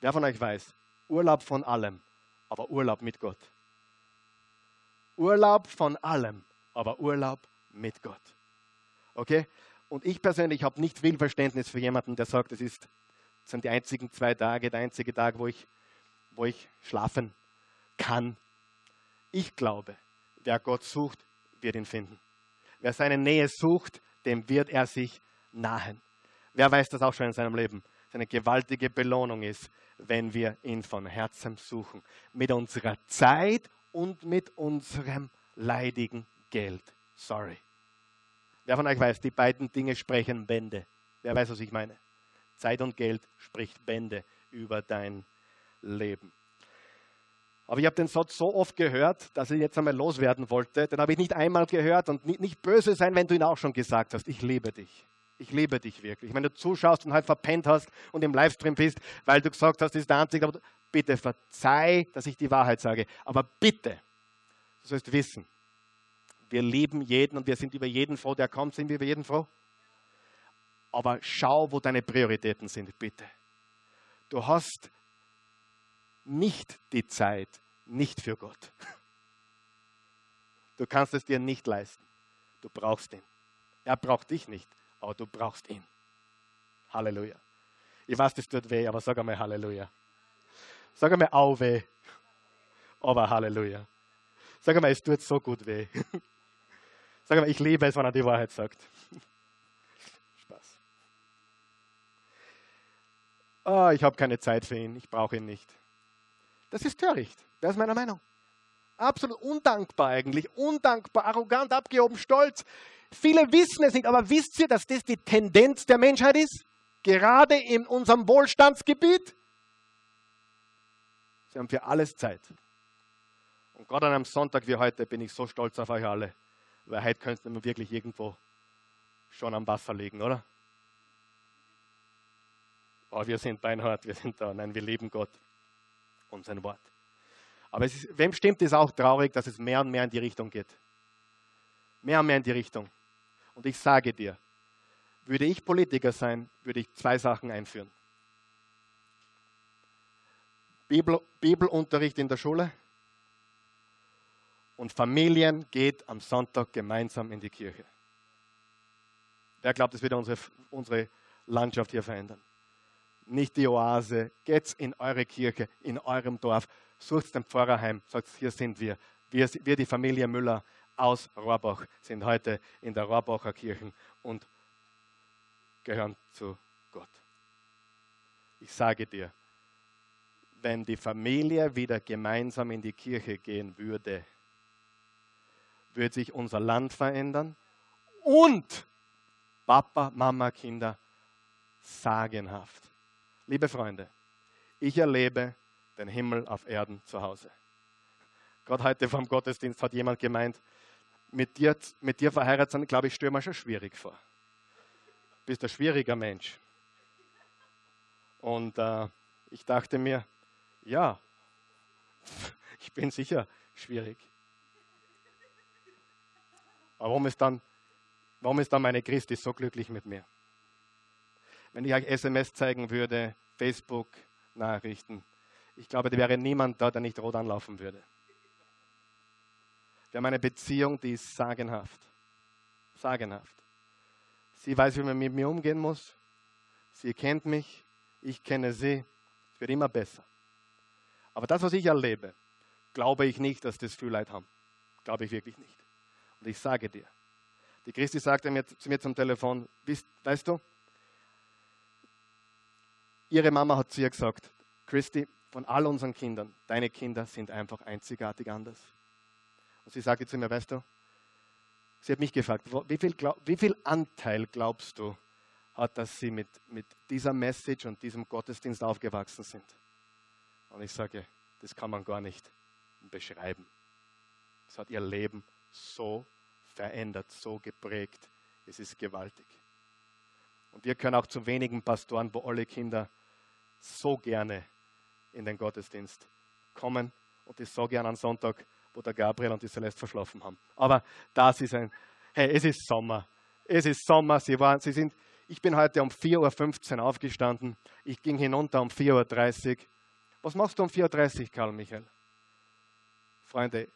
Wer von euch weiß, Urlaub von allem, aber Urlaub mit Gott. Urlaub von allem, aber Urlaub mit Gott. Okay? Und ich persönlich habe nicht viel Verständnis für jemanden, der sagt, es ist, sind die einzigen zwei Tage, der einzige Tag, wo ich, wo ich schlafen kann. Ich glaube, wer Gott sucht, wird ihn finden. Wer seine Nähe sucht, dem wird er sich nahen. Wer weiß das auch schon in seinem Leben? Eine gewaltige Belohnung ist, wenn wir ihn von Herzen suchen. Mit unserer Zeit und mit unserem leidigen Geld. Sorry. Wer von euch weiß, die beiden Dinge sprechen Bände. Wer weiß, was ich meine? Zeit und Geld spricht Bände über dein Leben. Aber ich habe den Satz so oft gehört, dass ich jetzt einmal loswerden wollte. Den habe ich nicht einmal gehört und nicht, nicht böse sein, wenn du ihn auch schon gesagt hast. Ich liebe dich. Ich liebe dich wirklich. Wenn du zuschaust und halt verpennt hast und im Livestream bist, weil du gesagt hast, das ist der einzige, aber bitte verzeih, dass ich die Wahrheit sage. Aber bitte, du sollst wissen, wir lieben jeden und wir sind über jeden froh, der kommt, sind wir über jeden froh. Aber schau, wo deine Prioritäten sind, bitte. Du hast nicht die Zeit, nicht für Gott. Du kannst es dir nicht leisten. Du brauchst ihn. Er braucht dich nicht, aber du brauchst ihn. Halleluja. Ich weiß, das tut weh, aber sag einmal Halleluja. Sag einmal au weh, aber Halleluja. Sag einmal, es tut so gut weh. Sag einmal, ich liebe es, wenn er die Wahrheit sagt. Spaß. Oh, ich habe keine Zeit für ihn, ich brauche ihn nicht. Das ist töricht. Das ist meiner Meinung. Absolut undankbar eigentlich. Undankbar, arrogant, abgehoben, stolz. Viele wissen es nicht, aber wisst ihr, dass das die Tendenz der Menschheit ist? Gerade in unserem Wohlstandsgebiet? Sie haben für alles Zeit. Und gerade an einem Sonntag wie heute bin ich so stolz auf euch alle, weil heute könnten wir wirklich irgendwo schon am Wasser liegen, oder? Oh, wir sind beinhart, wir sind da. Nein, wir lieben Gott und sein Wort. Aber ist, wem stimmt es auch traurig, dass es mehr und mehr in die Richtung geht? Mehr und mehr in die Richtung. Und ich sage dir, würde ich Politiker sein, würde ich zwei Sachen einführen. Bibel, Bibelunterricht in der Schule und Familien geht am Sonntag gemeinsam in die Kirche. Wer glaubt, das wird unsere, unsere Landschaft hier verändern? Nicht die Oase. Geht in eure Kirche, in eurem Dorf. Sucht den Pfarrer heim. Sagt, hier sind wir. wir. Wir, die Familie Müller aus Rohrbach, sind heute in der Rohrbacher Kirche und gehören zu Gott. Ich sage dir, wenn die Familie wieder gemeinsam in die Kirche gehen würde, würde sich unser Land verändern und Papa, Mama, Kinder sagenhaft. Liebe Freunde, ich erlebe den Himmel auf Erden zu Hause. Gerade heute vom Gottesdienst hat jemand gemeint, mit dir, mit dir verheiratet sein, glaube ich, stelle mir schon schwierig vor bist ein schwieriger Mensch. Und äh, ich dachte mir, ja, ich bin sicher schwierig. Warum ist dann, warum ist dann meine Christi so glücklich mit mir? Wenn ich euch SMS zeigen würde, Facebook-Nachrichten, ich glaube, da wäre niemand da, der nicht rot anlaufen würde. Wir haben eine Beziehung, die ist sagenhaft. Sagenhaft. Sie weiß, wie man mit mir umgehen muss. Sie kennt mich. Ich kenne sie. Es wird immer besser. Aber das, was ich erlebe, glaube ich nicht, dass das viel Leid haben. Glaube ich wirklich nicht. Und ich sage dir, die Christi sagte mir, zu mir zum Telefon, weißt du, ihre Mama hat zu ihr gesagt, Christi, von all unseren Kindern, deine Kinder sind einfach einzigartig anders. Und sie sagte zu mir, weißt du, Sie hat mich gefragt, wie viel, wie viel Anteil glaubst du, hat, dass sie mit, mit dieser Message und diesem Gottesdienst aufgewachsen sind? Und ich sage, das kann man gar nicht beschreiben. Es hat ihr Leben so verändert, so geprägt. Es ist gewaltig. Und wir können auch zu wenigen Pastoren, wo alle Kinder so gerne in den Gottesdienst kommen und die so gerne am Sonntag wo der Gabriel und die Celeste verschlafen haben. Aber das ist ein, hey, es ist Sommer. Es ist Sommer. Sie, waren, sie sind, ich bin heute um 4.15 Uhr aufgestanden. Ich ging hinunter um 4.30 Uhr. Was machst du um 4.30 Uhr, Karl Michael? Freunde,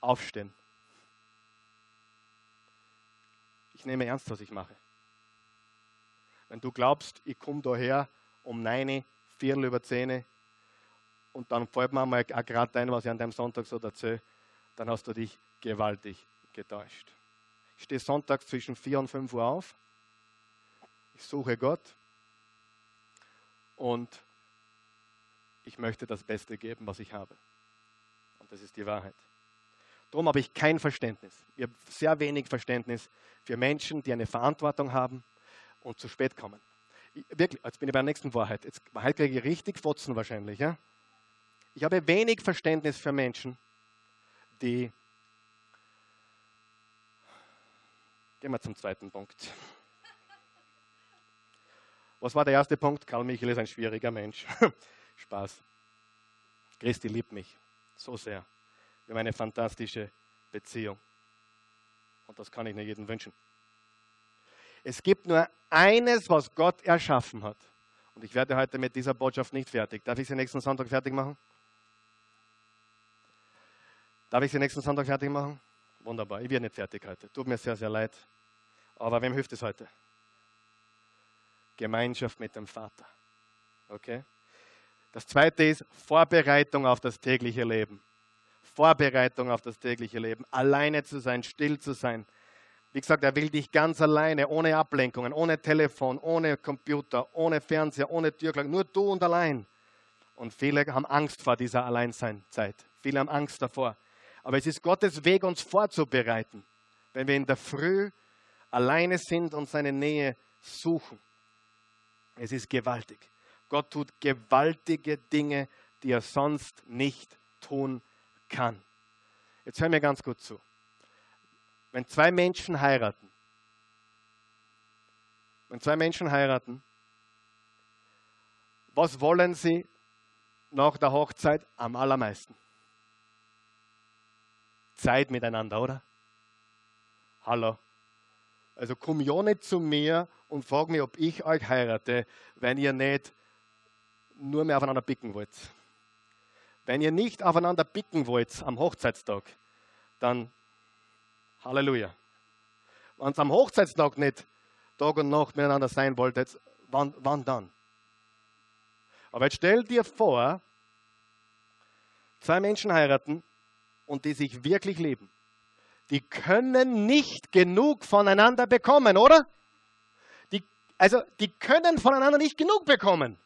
aufstehen. Ich nehme ernst, was ich mache. Wenn du glaubst, ich komme daher um 9, Viertel über 10, und dann fällt mir mal gerade ein, was ich an deinem Sonntag so erzähle, dann hast du dich gewaltig getäuscht. Ich stehe sonntags zwischen 4 und 5 Uhr auf. Ich suche Gott und ich möchte das Beste geben, was ich habe. Und das ist die Wahrheit. Darum habe ich kein Verständnis. Ich habe sehr wenig Verständnis für Menschen, die eine Verantwortung haben und zu spät kommen. Ich, wirklich, jetzt bin ich bei der nächsten Wahrheit. Jetzt, heute kriege ich richtig Fotzen wahrscheinlich. Ja? Ich habe wenig Verständnis für Menschen, die. Gehen wir zum zweiten Punkt. Was war der erste Punkt? Karl Michael ist ein schwieriger Mensch. Spaß. Christi liebt mich so sehr. Wir haben eine fantastische Beziehung. Und das kann ich nur jedem wünschen. Es gibt nur eines, was Gott erschaffen hat. Und ich werde heute mit dieser Botschaft nicht fertig. Darf ich sie nächsten Sonntag fertig machen? Darf ich Sie nächsten Sonntag fertig machen? Wunderbar. Ich werde nicht fertig heute. Tut mir sehr, sehr leid. Aber wem hilft es heute? Gemeinschaft mit dem Vater. Okay? Das zweite ist Vorbereitung auf das tägliche Leben. Vorbereitung auf das tägliche Leben. Alleine zu sein, still zu sein. Wie gesagt, er will dich ganz alleine, ohne Ablenkungen, ohne Telefon, ohne Computer, ohne Fernseher, ohne Türklang, nur du und allein. Und viele haben Angst vor dieser Alleinseinzeit. Viele haben Angst davor. Aber es ist Gottes Weg, uns vorzubereiten, wenn wir in der Früh alleine sind und seine Nähe suchen. Es ist gewaltig. Gott tut gewaltige Dinge, die er sonst nicht tun kann. Jetzt hör mir ganz gut zu. Wenn zwei Menschen heiraten, wenn zwei Menschen heiraten, was wollen sie nach der Hochzeit am allermeisten? Zeit miteinander, oder? Hallo. Also komm ja nicht zu mir und frag mich, ob ich euch heirate, wenn ihr nicht nur mehr aufeinander picken wollt. Wenn ihr nicht aufeinander picken wollt am Hochzeitstag, dann Halleluja. Wenn ihr am Hochzeitstag nicht Tag und Nacht miteinander sein wolltet, wann, wann dann? Aber jetzt stell dir vor, zwei Menschen heiraten und die sich wirklich lieben. Die können nicht genug voneinander bekommen, oder? Die, also, die können voneinander nicht genug bekommen.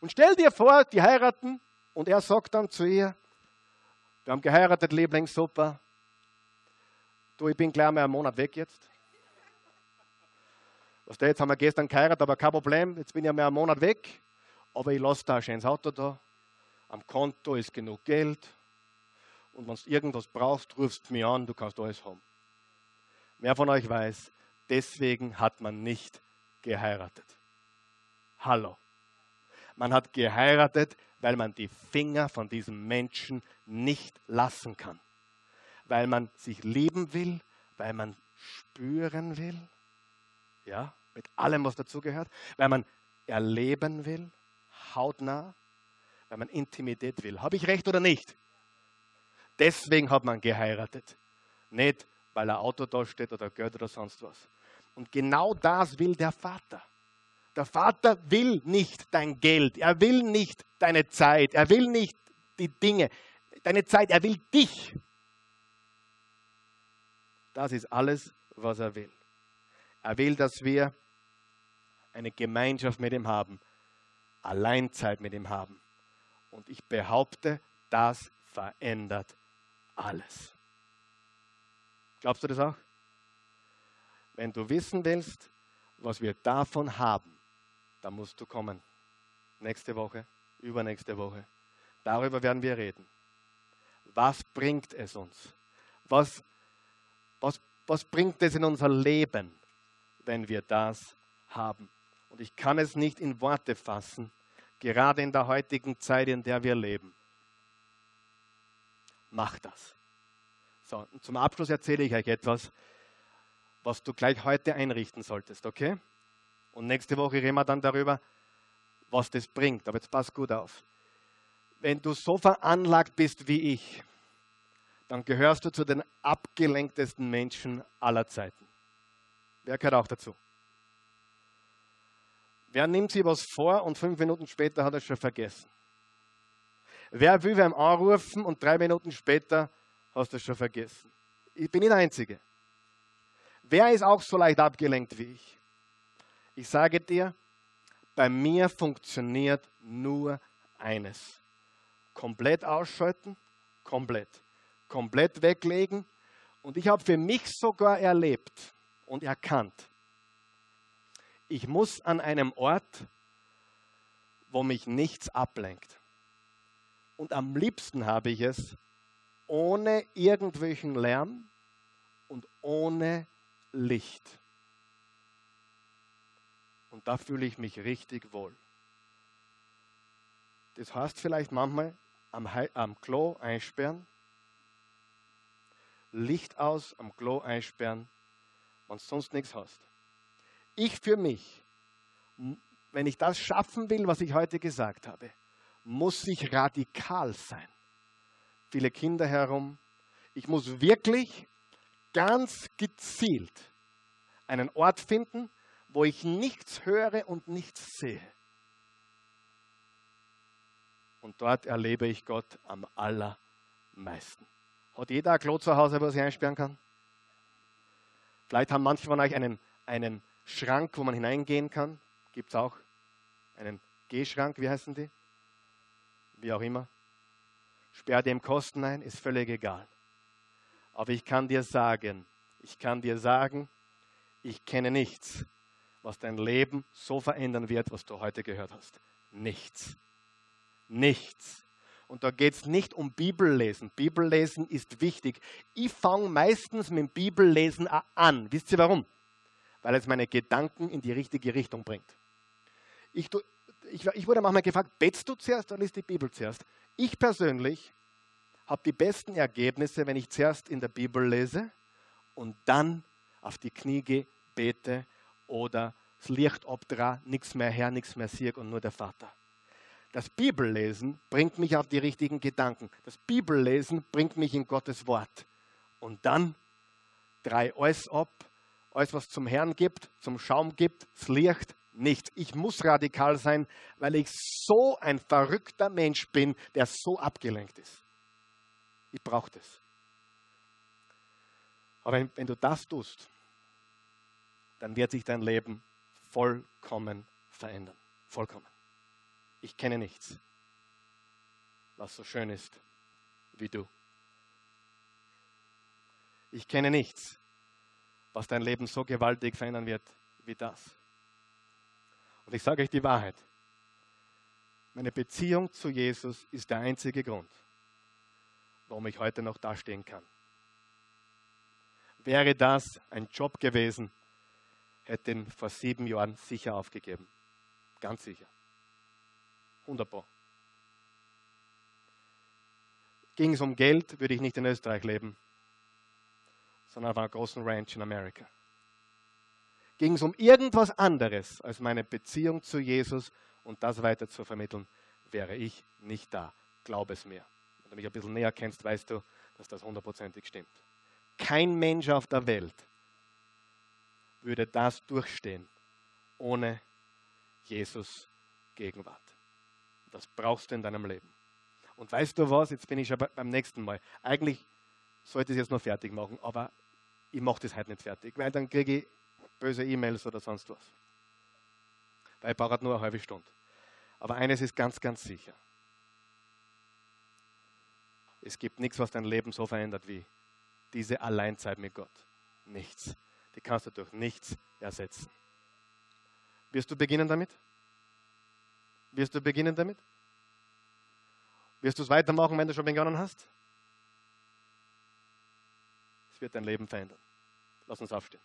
Und stell dir vor, die heiraten und er sagt dann zu ihr, wir haben geheiratet, Liebling, super. Du, ich bin gleich mal einen Monat weg jetzt. Was der, jetzt haben wir gestern geheiratet, aber kein Problem, jetzt bin ich mehr einen Monat weg. Aber ich lasse da ein schönes Auto da. Am Konto ist genug Geld. Und wenn du irgendwas brauchst, rufst du mich an, du kannst alles haben. Wer von euch weiß, deswegen hat man nicht geheiratet. Hallo. Man hat geheiratet, weil man die Finger von diesem Menschen nicht lassen kann. Weil man sich lieben will, weil man spüren will. Ja, mit allem, was dazugehört. Weil man erleben will, hautnah. Weil man Intimität will. Habe ich recht oder nicht? Deswegen hat man geheiratet. Nicht, weil ein Auto da steht oder Geld oder sonst was. Und genau das will der Vater. Der Vater will nicht dein Geld, er will nicht deine Zeit, er will nicht die Dinge, deine Zeit, er will dich. Das ist alles, was er will. Er will, dass wir eine Gemeinschaft mit ihm haben, Alleinzeit mit ihm haben. Und ich behaupte, das verändert alles. Glaubst du das auch? Wenn du wissen willst, was wir davon haben, dann musst du kommen. Nächste Woche, übernächste Woche. Darüber werden wir reden. Was bringt es uns? Was, was, was bringt es in unser Leben, wenn wir das haben? Und ich kann es nicht in Worte fassen, gerade in der heutigen Zeit, in der wir leben. Mach das. So, und zum Abschluss erzähle ich euch etwas, was du gleich heute einrichten solltest, okay? Und nächste Woche reden wir dann darüber, was das bringt. Aber jetzt pass gut auf. Wenn du so veranlagt bist wie ich, dann gehörst du zu den abgelenktesten Menschen aller Zeiten. Wer gehört auch dazu? Wer nimmt sich was vor und fünf Minuten später hat er es schon vergessen? Wer will wem anrufen und drei Minuten später hast du es schon vergessen? Ich bin nicht der Einzige. Wer ist auch so leicht abgelenkt wie ich? Ich sage dir, bei mir funktioniert nur eines. Komplett ausschalten, komplett. Komplett weglegen. Und ich habe für mich sogar erlebt und erkannt, ich muss an einem Ort, wo mich nichts ablenkt. Und am liebsten habe ich es ohne irgendwelchen Lärm und ohne Licht. Und da fühle ich mich richtig wohl. Das heißt vielleicht manchmal am, am Klo einsperren, Licht aus, am Klo einsperren, wenn du sonst nichts hast. Ich für mich, wenn ich das schaffen will, was ich heute gesagt habe, muss ich radikal sein. Viele Kinder herum. Ich muss wirklich ganz gezielt einen Ort finden, wo ich nichts höre und nichts sehe. Und dort erlebe ich Gott am allermeisten. Hat jeder ein Klo zu Hause, wo er sich einsperren kann? Vielleicht haben manche von euch einen, einen Schrank, wo man hineingehen kann. Gibt es auch einen Gehschrank, wie heißen die? Wie auch immer. Sperr dem Kosten ein, ist völlig egal. Aber ich kann dir sagen, ich kann dir sagen, ich kenne nichts, was dein Leben so verändern wird, was du heute gehört hast. Nichts. nichts. Und da geht es nicht um Bibellesen. Bibellesen ist wichtig. Ich fange meistens mit dem Bibellesen an. Wisst ihr warum? Weil es meine Gedanken in die richtige Richtung bringt. Ich, ich, ich wurde manchmal gefragt, betest du zuerst oder liest die Bibel zuerst? Ich persönlich habe die besten Ergebnisse, wenn ich zuerst in der Bibel lese und dann auf die Knie gehe, bete oder das Licht obdra, nichts mehr her, nichts mehr sieg und nur der Vater. Das Bibellesen bringt mich auf die richtigen Gedanken. Das Bibellesen bringt mich in Gottes Wort. Und dann drei alles ab, alles was zum Herrn gibt, zum Schaum gibt, das Licht, nichts. Ich muss radikal sein, weil ich so ein verrückter Mensch bin, der so abgelenkt ist. Ich brauche das. Aber wenn, wenn du das tust, dann wird sich dein Leben vollkommen verändern. Vollkommen. Ich kenne nichts, was so schön ist wie du. Ich kenne nichts, was dein Leben so gewaltig verändern wird wie das. Und ich sage euch die Wahrheit. Meine Beziehung zu Jesus ist der einzige Grund, warum ich heute noch dastehen kann. Wäre das ein Job gewesen, hätte ihn vor sieben Jahren sicher aufgegeben. Ganz sicher. Wunderbar. Ging es um Geld, würde ich nicht in Österreich leben, sondern auf einer großen Ranch in Amerika. Ging es um irgendwas anderes als meine Beziehung zu Jesus und das weiter zu vermitteln, wäre ich nicht da. Glaub es mir. Wenn du mich ein bisschen näher kennst, weißt du, dass das hundertprozentig stimmt. Kein Mensch auf der Welt würde das durchstehen ohne Jesus Gegenwart. Das brauchst du in deinem Leben. Und weißt du was? Jetzt bin ich schon beim nächsten Mal. Eigentlich sollte ich es jetzt noch fertig machen, aber ich mache das heute nicht fertig, weil dann kriege ich böse E-Mails oder sonst was. Weil ich brauche halt nur eine halbe Stunde. Aber eines ist ganz, ganz sicher. Es gibt nichts, was dein Leben so verändert wie diese Alleinzeit mit Gott. Nichts. Die kannst du durch nichts ersetzen. Wirst du beginnen damit? Wirst du beginnen damit? Wirst du es weitermachen, wenn du schon begonnen hast? Es wird dein Leben verändern. Lass uns aufstehen.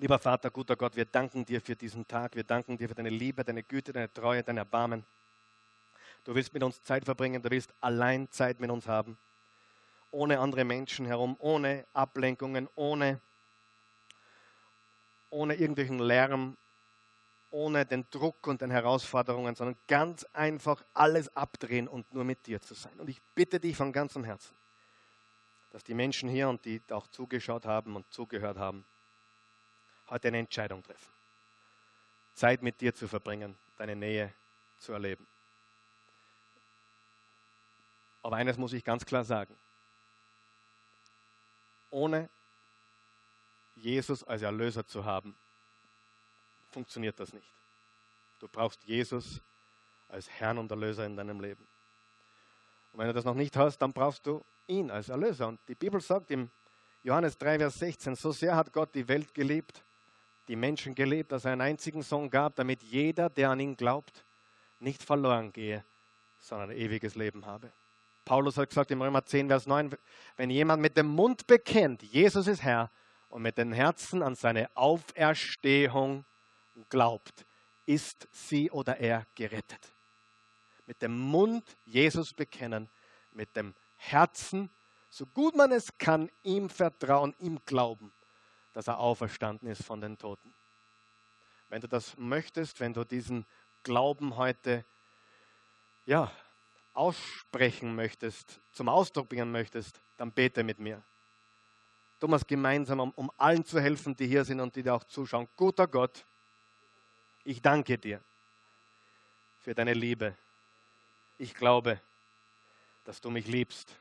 Lieber Vater, guter Gott, wir danken dir für diesen Tag. Wir danken dir für deine Liebe, deine Güte, deine Treue, dein Erbarmen. Du willst mit uns Zeit verbringen, du willst allein Zeit mit uns haben. Ohne andere Menschen herum, ohne Ablenkungen, ohne, ohne irgendwelchen Lärm, ohne den Druck und den Herausforderungen, sondern ganz einfach alles abdrehen und nur mit dir zu sein. Und ich bitte dich von ganzem Herzen, dass die Menschen hier und die auch zugeschaut haben und zugehört haben, heute eine Entscheidung treffen. Zeit mit dir zu verbringen, deine Nähe zu erleben. Aber eines muss ich ganz klar sagen. Ohne Jesus als Erlöser zu haben, funktioniert das nicht. Du brauchst Jesus als Herrn und Erlöser in deinem Leben. Und wenn du das noch nicht hast, dann brauchst du ihn als Erlöser. Und die Bibel sagt im Johannes 3, Vers 16, so sehr hat Gott die Welt geliebt, die Menschen gelebt, dass er einen einzigen Sohn gab, damit jeder, der an ihn glaubt, nicht verloren gehe, sondern ein ewiges Leben habe. Paulus hat gesagt im Römer 10, Vers 9, wenn jemand mit dem Mund bekennt, Jesus ist Herr, und mit dem Herzen an seine Auferstehung glaubt, ist sie oder er gerettet. Mit dem Mund Jesus bekennen, mit dem Herzen, so gut man es kann, ihm vertrauen, ihm glauben dass er auferstanden ist von den Toten. Wenn du das möchtest, wenn du diesen Glauben heute ja, aussprechen möchtest, zum Ausdruck bringen möchtest, dann bete mit mir. Es gemeinsam, um, um allen zu helfen, die hier sind und die dir auch zuschauen. Guter Gott, ich danke dir für deine Liebe. Ich glaube, dass du mich liebst,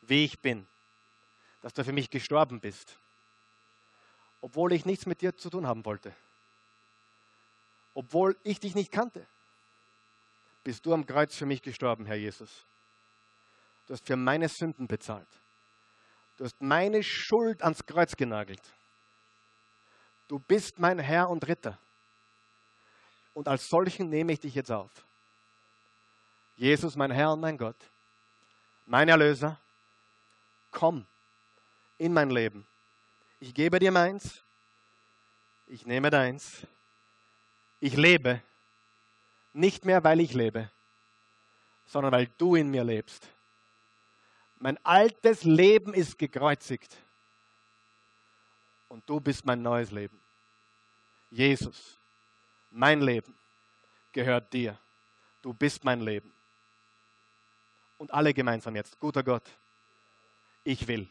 wie ich bin, dass du für mich gestorben bist obwohl ich nichts mit dir zu tun haben wollte. Obwohl ich dich nicht kannte, bist du am Kreuz für mich gestorben, Herr Jesus. Du hast für meine Sünden bezahlt. Du hast meine Schuld ans Kreuz genagelt. Du bist mein Herr und Ritter. Und als solchen nehme ich dich jetzt auf. Jesus, mein Herr und mein Gott, mein Erlöser, komm in mein Leben. Ich gebe dir meins, ich nehme deins. Ich lebe nicht mehr, weil ich lebe, sondern weil du in mir lebst. Mein altes Leben ist gekreuzigt und du bist mein neues Leben. Jesus, mein Leben gehört dir. Du bist mein Leben. Und alle gemeinsam jetzt, guter Gott, ich will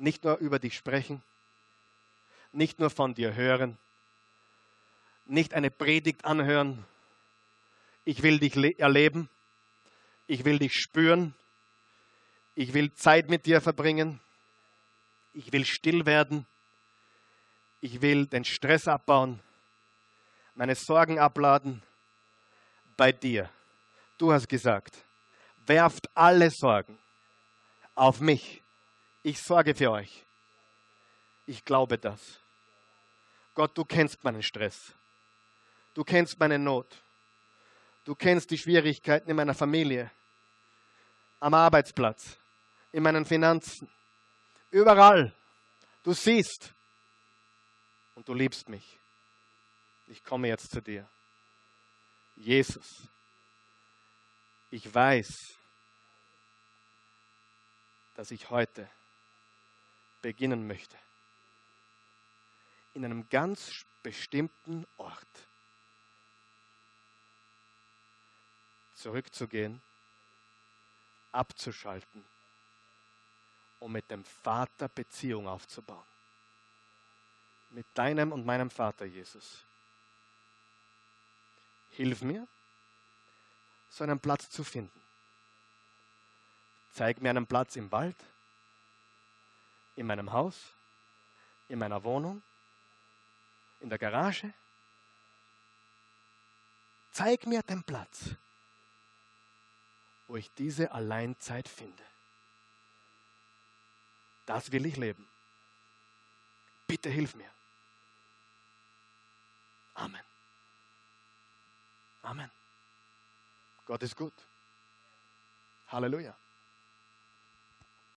nicht nur über dich sprechen, nicht nur von dir hören, nicht eine Predigt anhören. Ich will dich erleben, ich will dich spüren, ich will Zeit mit dir verbringen, ich will still werden, ich will den Stress abbauen, meine Sorgen abladen bei dir. Du hast gesagt, werft alle Sorgen auf mich. Ich sorge für euch. Ich glaube das. Gott, du kennst meinen Stress. Du kennst meine Not. Du kennst die Schwierigkeiten in meiner Familie, am Arbeitsplatz, in meinen Finanzen, überall. Du siehst und du liebst mich. Ich komme jetzt zu dir. Jesus, ich weiß, dass ich heute beginnen möchte. In einem ganz bestimmten Ort zurückzugehen, abzuschalten, um mit dem Vater Beziehung aufzubauen. Mit deinem und meinem Vater, Jesus. Hilf mir, so einen Platz zu finden. Zeig mir einen Platz im Wald, in meinem Haus, in meiner Wohnung, in der Garage. Zeig mir den Platz, wo ich diese Alleinzeit finde. Das will ich leben. Bitte hilf mir. Amen. Amen. Gott ist gut. Halleluja.